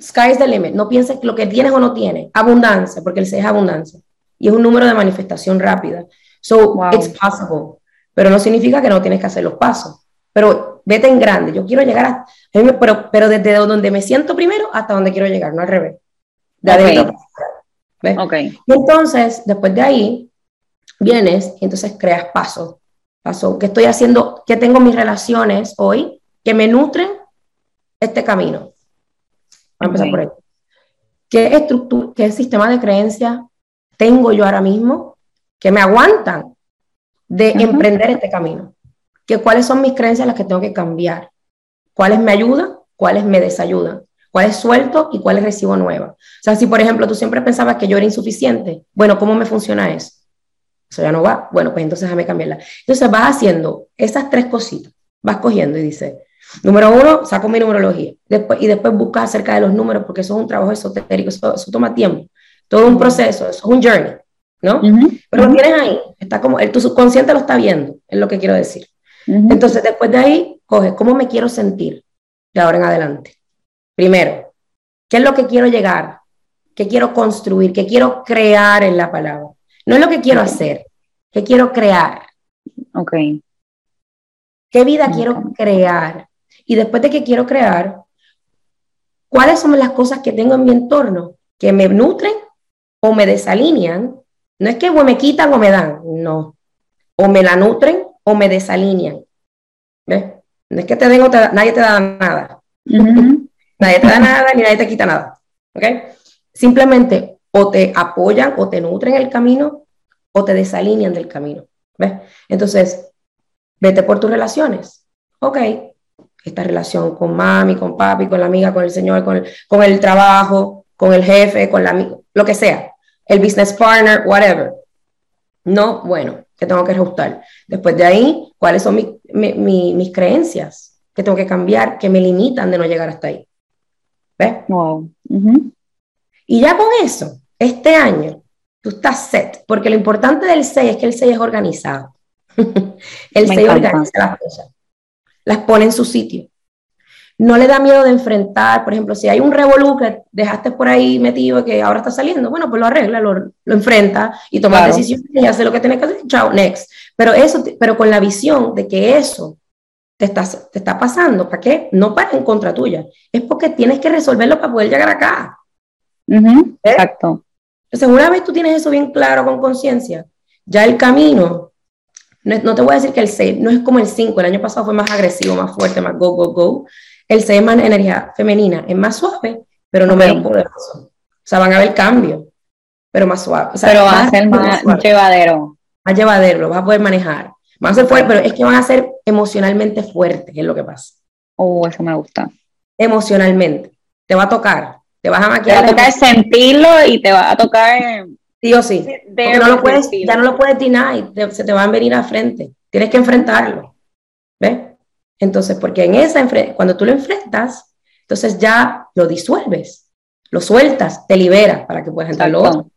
sky is the limit. No pienses lo que tienes o no tienes. Abundancia, porque el 6 es abundancia. Y es un número de manifestación rápida. So, it's possible. Pero no significa que no tienes que hacer los pasos. Pero vete en grande. Yo quiero llegar a. Pero, pero desde donde me siento primero hasta donde quiero llegar, no al revés. De okay. Y entonces, después de ahí, vienes y entonces creas pasos. Paso, ¿qué estoy haciendo? ¿Qué tengo mis relaciones hoy que me nutren este camino? Vamos a empezar por ahí. ¿Qué, estructura, ¿Qué sistema de creencias tengo yo ahora mismo que me aguantan de emprender este camino? ¿Que, ¿Cuáles son mis creencias las que tengo que cambiar? ¿Cuáles me ayudan? ¿Cuáles me desayudan? ¿Cuáles suelto y cuáles recibo nuevas? O sea, si por ejemplo tú siempre pensabas que yo era insuficiente, bueno, ¿cómo me funciona eso? Eso ya no va. Bueno, pues entonces déjame cambiarla. Entonces vas haciendo esas tres cositas, vas cogiendo y dices, Número uno, saco mi numerología después, y después busca acerca de los números, porque eso es un trabajo esotérico, eso, toma tiempo, todo un proceso, eso es un journey, ¿no? Pero lo tienes ahí, está como, el, tu subconsciente lo está viendo, es lo que quiero decir. Entonces, después de ahí, coge, ¿cómo me quiero sentir de ahora en adelante? Primero, ¿qué es lo que quiero llegar? ¿Qué quiero construir? ¿Qué quiero crear en la palabra? No es lo que quiero hacer, ¿qué quiero crear? Ok. ¿Qué vida quiero crear? Y después de que quiero crear, ¿cuáles son las cosas que tengo en mi entorno que me nutren o me desalinean? No es que me quitan o me dan, no. O me la nutren o me desalinean. ¿Ves? No es que te den o nadie te da nada. nadie te da nada ni nadie te quita nada. ¿Ok? Simplemente o te apoyan o te nutren el camino o te desalinean del camino. ¿Ves? Entonces, vete por tus relaciones. Ok, esta relación con mami, con papi, con la amiga, con el señor, con el, con el trabajo, con el jefe, con la lo que sea, el business partner, whatever. No, bueno, que tengo que reajustar. Después de ahí, ¿cuáles son mis creencias que tengo que cambiar, que me limitan de no llegar hasta ahí? ¿Ves? Wow. Y ya con eso, este año, tú estás set, porque lo importante del 6 es que el 6 es organizado. el 6 organiza las cosas, las pone en su sitio. No le da miedo de enfrentar, por ejemplo, si hay un revolú que dejaste por ahí metido que ahora está saliendo, bueno, pues lo arregla, lo, enfrenta y toma decisiones y hace lo que tiene que hacer, chao, next. Pero eso, pero con la visión de que eso te está, te está pasando, ¿para qué? No para en contra tuya, es porque tienes que resolverlo para poder llegar acá. ¿Eh? Exacto. Entonces, una vez tú tienes eso bien claro con conciencia, ya el camino, no, te voy a decir que el 6 no es como el 5, el año pasado fue más agresivo, más fuerte, más go, go, go. El 6 es más energía femenina, es más suave, pero no menos poderoso. O sea, van a haber cambios, pero más suave. pero va a ser más, llevadero. Más llevadero, lo vas a poder manejar. Van a ser fuertes, pero es que van a ser emocionalmente fuertes, es lo que pasa. Oh, eso me gusta. Emocionalmente. Te va a tocar, te vas a maquillar. Te va a tocar sentirlo y te va a tocar. Sí o sí. no lo puedes, ya no lo puedes deny, se te van a venir a frente. Tienes que enfrentarlo. ¿Ves? Entonces, porque en esa, cuando tú lo enfrentas, entonces ya lo disuelves, lo sueltas, te liberas para que puedas entrar lo otro.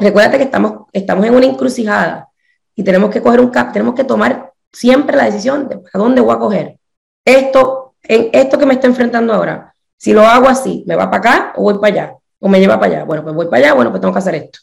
Recuérdate que estamos, estamos en una encrucijada y tenemos que coger un cap, tenemos que tomar siempre la decisión de a dónde voy a coger. Esto, en esto que me está enfrentando ahora, si lo hago así, ¿me va para acá o voy para allá? ¿O me lleva para allá? Bueno, pues voy para allá, bueno, pues tengo que hacer esto.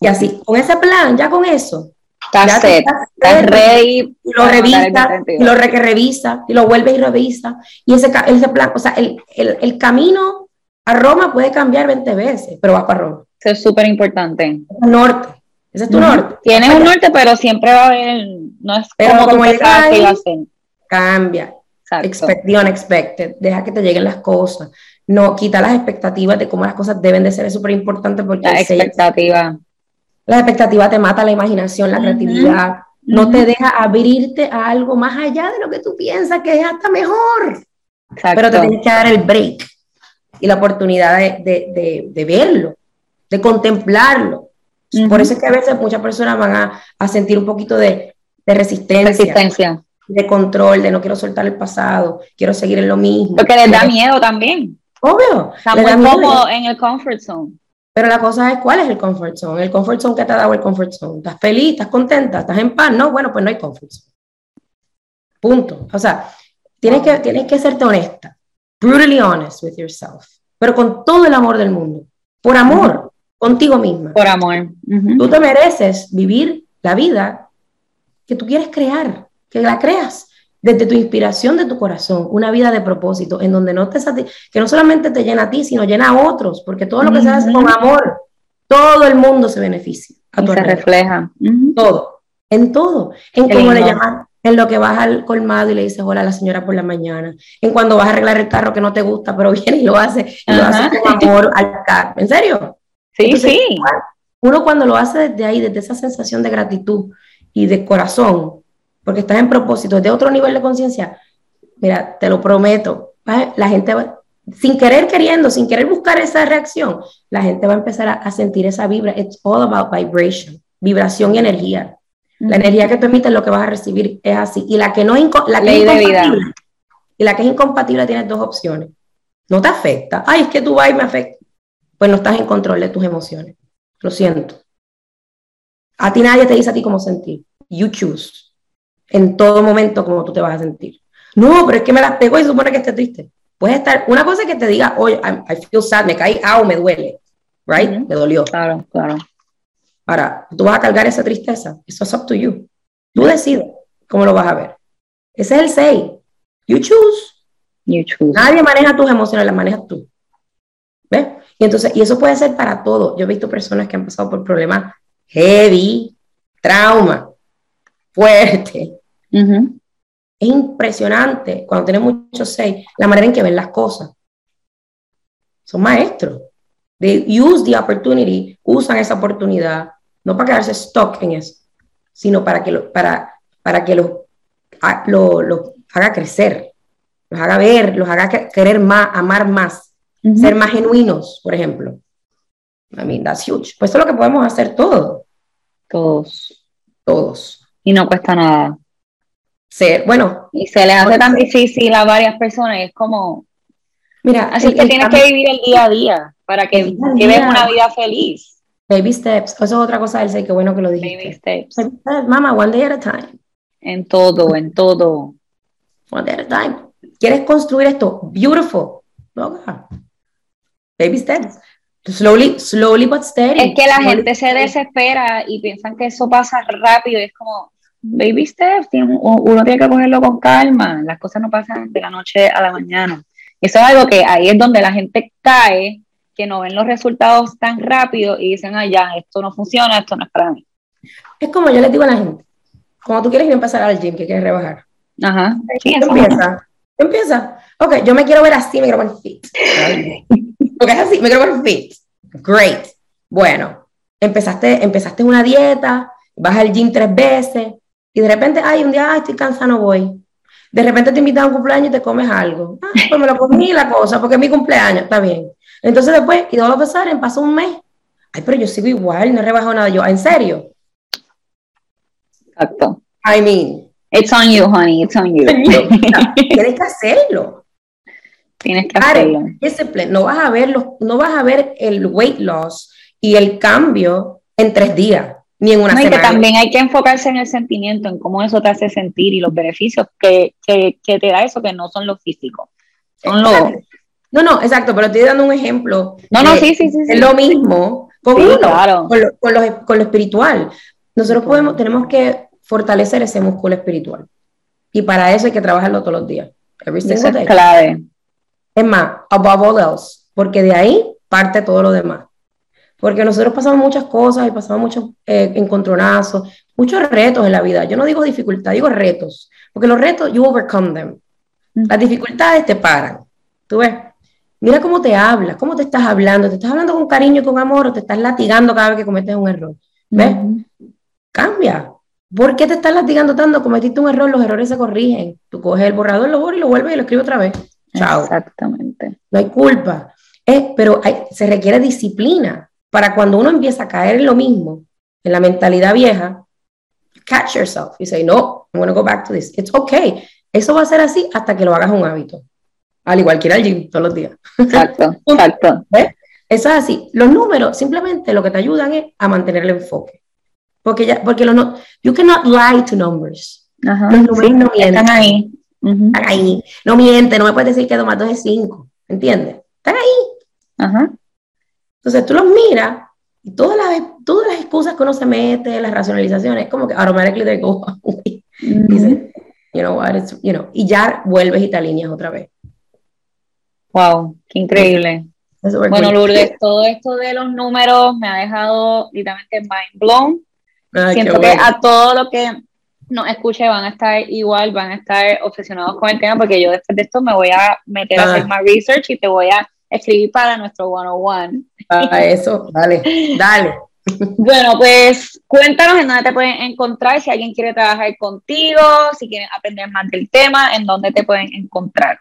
Y así, con ese plan, ya con eso. Estás set, ready. Y lo revisa, y lo re que revisa, y lo vuelve y revisa. Y ese, ese plan, o sea, el, el, el camino a Roma puede cambiar 20 veces, pero vas para Roma. Eso es súper importante. Norte. Ese es tu norte. Tienes un norte, pero siempre va a haber, no es pero como, como llega cambia. Expect the unexpected, deja que te lleguen las cosas, no quita las expectativas de cómo las cosas deben de ser, es súper importante porque... La expectativa. La expectativa te mata la imaginación, la creatividad, no te deja abrirte a algo más allá de lo que tú piensas que es hasta mejor. Pero te tienes que dar el break y la oportunidad de, de, de, verlo, de contemplarlo. Por eso es que a veces muchas personas van a, a sentir un poquito de, resistencia. Resistencia de control, de no quiero soltar el pasado, quiero seguir en lo mismo. Porque les da miedo también. Obvio. Está muy en el comfort zone. Pero la cosa es, ¿cuál es el comfort zone? El comfort zone que te ha dado el comfort zone. ¿Estás feliz? ¿Estás contenta? ¿Estás en paz? No, bueno, pues no hay comfort zone. Punto. O sea, tienes que, tienes que serte honesta. Brutally honest with yourself. Pero con todo el amor del mundo. Por amor, contigo misma. Por amor. Tú te mereces vivir la vida que tú quieres crear que la creas desde tu inspiración de tu corazón, una vida de propósito, en donde no te que no solamente te llena a ti, sino llena a otros, porque todo lo que se hace con amor, todo el mundo se beneficia. A se refleja. Todo, en todo, en cómo le llaman, en lo que vas al colmado y le dices hola a la señora por la mañana, en cuando vas a arreglar el carro que no te gusta, pero viene y lo hace, y lo hace con amor al carro. ¿En serio? Sí, sí. Uno cuando lo hace desde ahí, desde esa sensación de gratitud y de corazón, porque estás en propósito, de otro nivel de conciencia, mira, te lo prometo, la gente va, sin querer queriendo, sin querer buscar esa reacción, la gente va a empezar a, sentir esa vibra. It's all about vibration, vibración y energía. La energía que tú emites, lo que vas a recibir es así. Y la que no la que es incompatible, y la que es incompatible tienes dos opciones. No te afecta. Ay, es que tu vibe me afecta. Pues no estás en control de tus emociones. Lo siento. A ti nadie te dice a ti cómo sentir. You choose en todo momento cómo tú te vas a sentir. No, pero es que me las pegó y supone que esté triste. Puede estar, una cosa es que te diga, oye, I, feel sad, me caí, ah, me duele, right? Me dolió. Claro, claro. Ahora, tú vas a cargar esa tristeza. Eso es up to you. Tú decides cómo lo vas a ver. Ese es el say. You choose. You choose. Nadie maneja tus emociones, las manejas tú. ¿Ves? Y entonces, y eso puede ser para todo. Yo he visto personas que han pasado por problemas heavy, trauma, fuerte. Es impresionante cuando tienen muchos seis, la manera en que ven las cosas. Son maestros. They use the opportunity, usan esa oportunidad, no para quedarse stuck en eso, sino para que lo, para, para que lo, lo, haga crecer, los haga ver, los haga querer más, amar más, ser más genuinos, por ejemplo. I mean, that's huge. Pues eso es lo que podemos hacer todos. Todos. Todos. Y no cuesta nada. Ser, bueno. Y se les hace tan difícil a varias personas, es como... Mira, así que tienes que vivir el día a día para que lleves una vida feliz. Baby steps, eso es otra cosa del ser, qué bueno que lo dijiste. Baby steps. Baby steps. Mama, one day at a time. En todo, en todo. One day at a time. ¿Quieres construir esto? Beautiful. Baby steps. Slowly, slowly but steady. Es que la gente se desespera y piensan que eso pasa rápido y es como, baby steps, uno tiene que cogerlo con calma, las cosas no pasan de la noche a la mañana. Eso es algo que ahí es donde la gente cae, que no ven los resultados tan rápido y dicen, ah, ya, esto no funciona, esto no es para mí. Es como yo les digo a la gente, cuando tú quieres ir a empezar al gym, que quieres rebajar. Ajá. empieza, empieza. Ok, yo me quiero ver así, me quiero ver fit. Porque es así, me quiero ver fit. Great. Bueno, empezaste, empezaste una dieta, vas al gym tres veces y de repente, ay, un día, ay, estoy cansado, no voy. De repente te invitan a un cumpleaños y te comes algo. Ah, pues me lo comí la cosa, porque es mi cumpleaños, está bien. Entonces después, y todo lo que pasó un mes. Ay, pero yo sigo igual, no he rebajado nada yo. ¿En serio? Exacto. I mean. It's on you, honey, it's on you. Tienes que hacerlo. Tienes que hacerlo. No vas a ver los, no vas a ver el weight loss y el cambio en tres días ni en una no, semana. que también hay que enfocarse en el sentimiento, en cómo eso te hace sentir y los beneficios que, que, que te da eso, que no son los físicos. Son los... No, no, exacto, pero estoy dando un ejemplo. No, no, sí, sí, sí. Es lo mismo con uno, claro. con, lo, con, lo, con, lo, espiritual. Nosotros podemos, tenemos que fortalecer ese músculo espiritual. Y para eso hay que trabajarlo todos los días. eso es clave. Es más, above all else, porque de ahí parte todo lo demás porque nosotros pasamos muchas cosas y pasamos muchos eh, encontronazos, muchos retos en la vida. Yo no digo dificultad, digo retos, porque los retos, you overcome them. Las dificultades te paran. Tú ves, mira cómo te hablas, cómo te estás hablando, te estás hablando con cariño y con amor o te estás latigando cada vez que cometes un error. ¿Ves? Cambia. ¿Por qué te estás latigando tanto? Cometiste un error, los errores se corrigen. Tú coges el borrador, lo borras y lo vuelves y lo escribes otra vez. Chao. Exactamente. No hay culpa. pero se requiere disciplina para cuando uno empieza a caer en lo mismo, en la mentalidad vieja, catch yourself y say, no, I'm going to go back to this. It's okay. Eso va a ser así hasta que lo hagas un hábito. Al igual que ir al gym todos los días. Exacto, exacto. Eso es así. Los números simplemente lo que te ayudan es a mantener el enfoque. Porque ya, porque los no, you cannot lie to numbers. los números no mienten. Están ahí. Están ahí. No mienten, no me puedes decir que 2 más 2 es 5. ¿Entiendes? Están ahí. Ajá. Entonces tú los miras y todas las, todas las excusas que uno se mete, las racionalizaciones, como que automatically they go. Dice, you know what, it's, you know, y ya vuelves y te alineas otra vez. Wow, qué increíble. Bueno, Lourdes, todo esto de los números me ha dejado literalmente mind blown. Siento que a todo lo que nos escuche van a estar igual, van a estar obsesionados con el tema, porque yo después de esto me voy a meter a hacer ah. más research y te voy a escribir para nuestro 101. Para eso, dale, dale. Bueno, pues cuéntanos en dónde te pueden encontrar, si alguien quiere trabajar contigo, si quieren aprender más del tema, en dónde te pueden encontrar.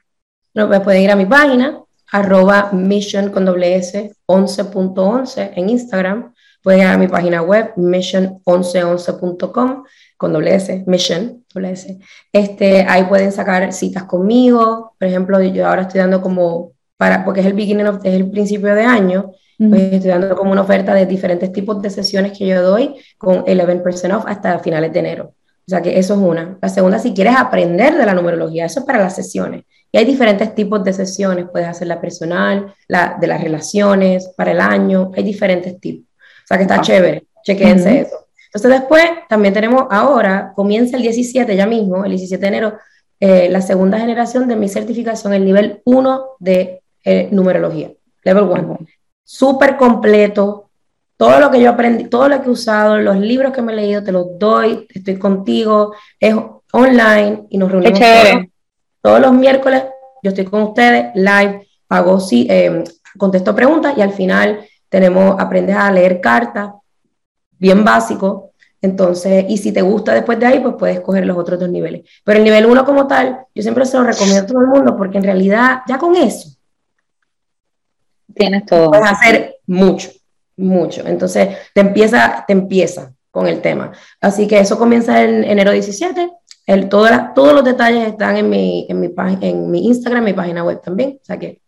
No, pues pueden ir a mi página, arroba mission con doble S 11.11 en Instagram. Pueden ir a mi página web, mission1111.com con doble S, mission, doble S. Este, ahí pueden sacar citas conmigo. Por ejemplo, yo ahora estoy dando como porque es el beginning of, es el principio de año, pues estoy dando como una oferta de diferentes tipos de sesiones que yo doy con 11% off hasta finales de enero. O sea que eso es una. La segunda, si quieres aprender de la numerología, eso es para las sesiones. Y hay diferentes tipos de sesiones, puedes hacer la personal, la de las relaciones, para el año, hay diferentes tipos. O sea que está chévere, chequense eso. Entonces después también tenemos ahora, comienza el 17 ya mismo, el 17 de enero, eh, la segunda generación de mi certificación, el nivel 1 de eh, numerología, level 1. Súper completo. Todo lo que yo aprendí, todo lo que he usado, los libros que me he leído, te los doy, estoy contigo, es online y nos reunimos todos, los miércoles. Yo estoy con ustedes live, hago, sí, eh, contesto preguntas y al final tenemos, aprendes a leer cartas, bien básico, entonces, y si te gusta después de ahí, pues puedes coger los otros dos niveles. Pero el nivel 1 como tal, yo siempre se lo recomiendo a todo el mundo porque en realidad ya con eso Tienes todo. Puedes hacer mucho, mucho. Entonces, te empieza, te empieza. con el tema. Así que eso comienza en enero 17. El, todos los detalles están en mi, en, mi, en mi Instagram, mi página web también. O sea que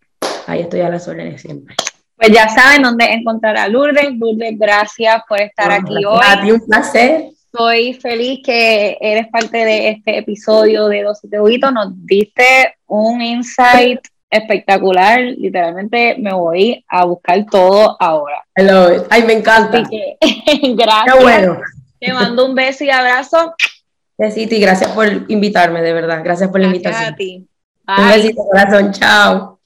ahí estoy a las órdenes siempre. Pues ya saben dónde encontrar a Lourdes. Lourdes, gracias por estar aquí hoy. A ti un placer. Estoy feliz que eres parte de este episodio de Dosis de Huguito. Nos diste un insight espectacular. Literalmente me voy a buscar todo ahora. Ay, me encanta. gracias. Qué bueno. Te mando un beso y abrazo. Besito y gracias por invitarme, de verdad. Gracias por la invitación. A ti. Un besito, corazón. Chao.